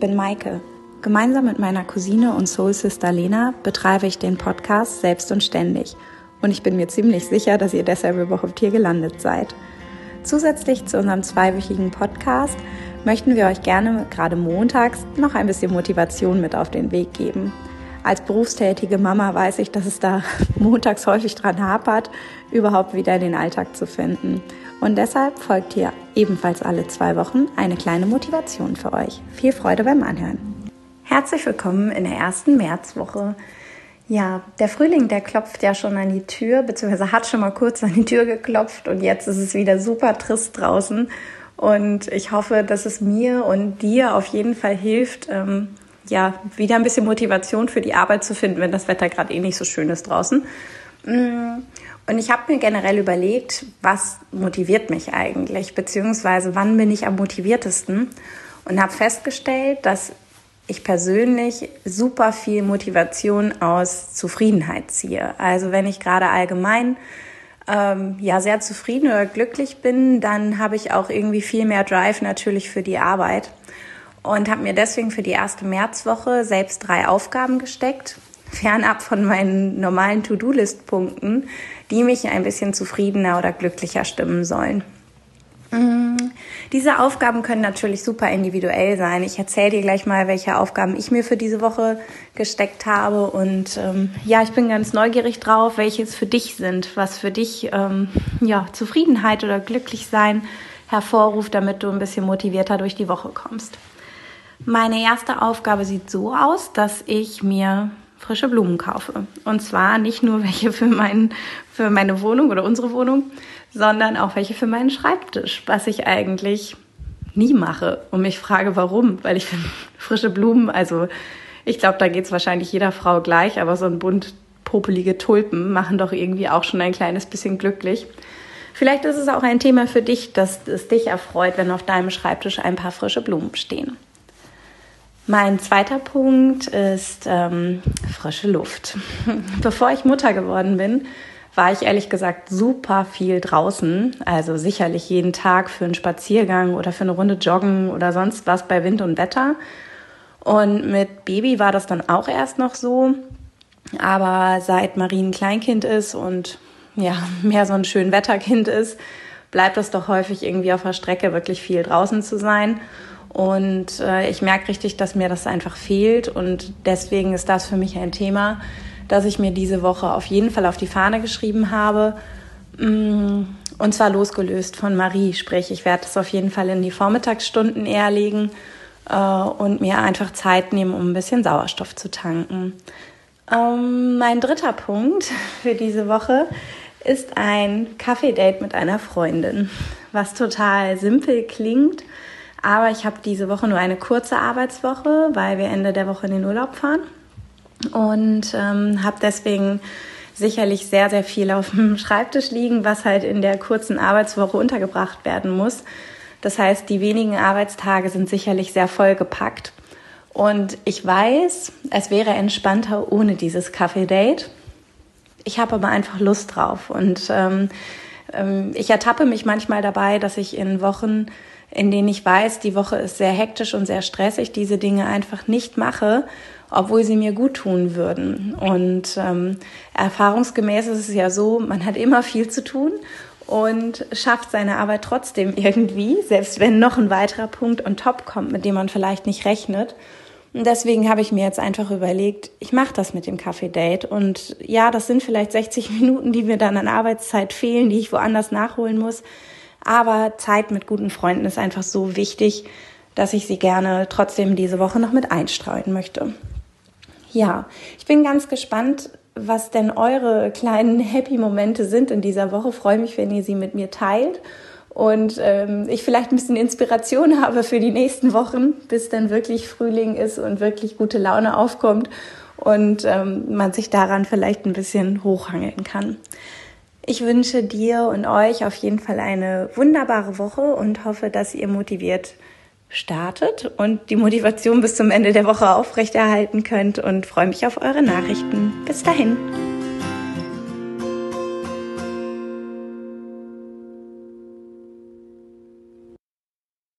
bin Maike. Gemeinsam mit meiner Cousine und Soul Sister Lena betreibe ich den Podcast Selbst und Ständig. Und ich bin mir ziemlich sicher, dass ihr deshalb überhaupt hier gelandet seid. Zusätzlich zu unserem zweiwöchigen Podcast möchten wir euch gerne gerade montags noch ein bisschen Motivation mit auf den Weg geben. Als berufstätige Mama weiß ich, dass es da montags häufig dran hapert, überhaupt wieder den Alltag zu finden. Und deshalb folgt hier ebenfalls alle zwei Wochen eine kleine Motivation für euch. Viel Freude beim Anhören. Herzlich willkommen in der ersten Märzwoche. Ja, der Frühling, der klopft ja schon an die Tür, beziehungsweise hat schon mal kurz an die Tür geklopft und jetzt ist es wieder super trist draußen. Und ich hoffe, dass es mir und dir auf jeden Fall hilft, ähm, ja, wieder ein bisschen Motivation für die Arbeit zu finden, wenn das Wetter gerade eh nicht so schön ist draußen. Mm, und ich habe mir generell überlegt, was motiviert mich eigentlich, beziehungsweise wann bin ich am motiviertesten und habe festgestellt, dass ich persönlich super viel Motivation aus Zufriedenheit ziehe. Also wenn ich gerade allgemein ähm, ja sehr zufrieden oder glücklich bin, dann habe ich auch irgendwie viel mehr Drive natürlich für die Arbeit und habe mir deswegen für die erste Märzwoche selbst drei Aufgaben gesteckt, fernab von meinen normalen To-Do-List-Punkten, die mich ein bisschen zufriedener oder glücklicher stimmen sollen. Mm, diese Aufgaben können natürlich super individuell sein. Ich erzähle dir gleich mal, welche Aufgaben ich mir für diese Woche gesteckt habe. Und ähm, ja, ich bin ganz neugierig drauf, welche es für dich sind, was für dich ähm, ja, Zufriedenheit oder Glücklichsein hervorruft, damit du ein bisschen motivierter durch die Woche kommst. Meine erste Aufgabe sieht so aus, dass ich mir frische Blumen kaufe. Und zwar nicht nur welche für, mein, für meine Wohnung oder unsere Wohnung, sondern auch welche für meinen Schreibtisch, was ich eigentlich nie mache und mich frage, warum, weil ich finde frische Blumen, also ich glaube, da geht es wahrscheinlich jeder Frau gleich, aber so ein bunt popelige Tulpen machen doch irgendwie auch schon ein kleines bisschen glücklich. Vielleicht ist es auch ein Thema für dich, dass es dich erfreut, wenn auf deinem Schreibtisch ein paar frische Blumen stehen. Mein zweiter Punkt ist ähm, frische Luft. Bevor ich Mutter geworden bin, war ich ehrlich gesagt super viel draußen. Also sicherlich jeden Tag für einen Spaziergang oder für eine Runde joggen oder sonst was bei Wind und Wetter. Und mit Baby war das dann auch erst noch so. Aber seit Marie ein Kleinkind ist und ja, mehr so ein schön Wetterkind ist, bleibt es doch häufig irgendwie auf der Strecke wirklich viel draußen zu sein. Und äh, ich merke richtig, dass mir das einfach fehlt. Und deswegen ist das für mich ein Thema, dass ich mir diese Woche auf jeden Fall auf die Fahne geschrieben habe. Mm, und zwar losgelöst von Marie. Sprich, ich werde es auf jeden Fall in die Vormittagsstunden eher legen äh, und mir einfach Zeit nehmen, um ein bisschen Sauerstoff zu tanken. Ähm, mein dritter Punkt für diese Woche ist ein Kaffee-Date mit einer Freundin, was total simpel klingt. Aber ich habe diese Woche nur eine kurze Arbeitswoche, weil wir Ende der Woche in den Urlaub fahren und ähm, habe deswegen sicherlich sehr, sehr viel auf dem Schreibtisch liegen, was halt in der kurzen Arbeitswoche untergebracht werden muss. Das heißt, die wenigen Arbeitstage sind sicherlich sehr vollgepackt. Und ich weiß, es wäre entspannter ohne dieses Kaffee-Date. Ich habe aber einfach Lust drauf. Und ähm, ich ertappe mich manchmal dabei, dass ich in Wochen, in denen ich weiß, die Woche ist sehr hektisch und sehr stressig, diese Dinge einfach nicht mache obwohl sie mir gut tun würden. Und ähm, erfahrungsgemäß ist es ja so, man hat immer viel zu tun und schafft seine Arbeit trotzdem irgendwie, selbst wenn noch ein weiterer Punkt on top kommt, mit dem man vielleicht nicht rechnet. Und deswegen habe ich mir jetzt einfach überlegt, ich mache das mit dem Kaffee-Date. Und ja, das sind vielleicht 60 Minuten, die mir dann an Arbeitszeit fehlen, die ich woanders nachholen muss. Aber Zeit mit guten Freunden ist einfach so wichtig, dass ich sie gerne trotzdem diese Woche noch mit einstreuen möchte. Ja, ich bin ganz gespannt, was denn eure kleinen Happy-Momente sind in dieser Woche. freue mich, wenn ihr sie mit mir teilt und ähm, ich vielleicht ein bisschen Inspiration habe für die nächsten Wochen, bis dann wirklich Frühling ist und wirklich gute Laune aufkommt und ähm, man sich daran vielleicht ein bisschen hochhangeln kann. Ich wünsche dir und euch auf jeden Fall eine wunderbare Woche und hoffe, dass ihr motiviert startet und die Motivation bis zum Ende der Woche aufrechterhalten könnt und freue mich auf eure Nachrichten. Bis dahin.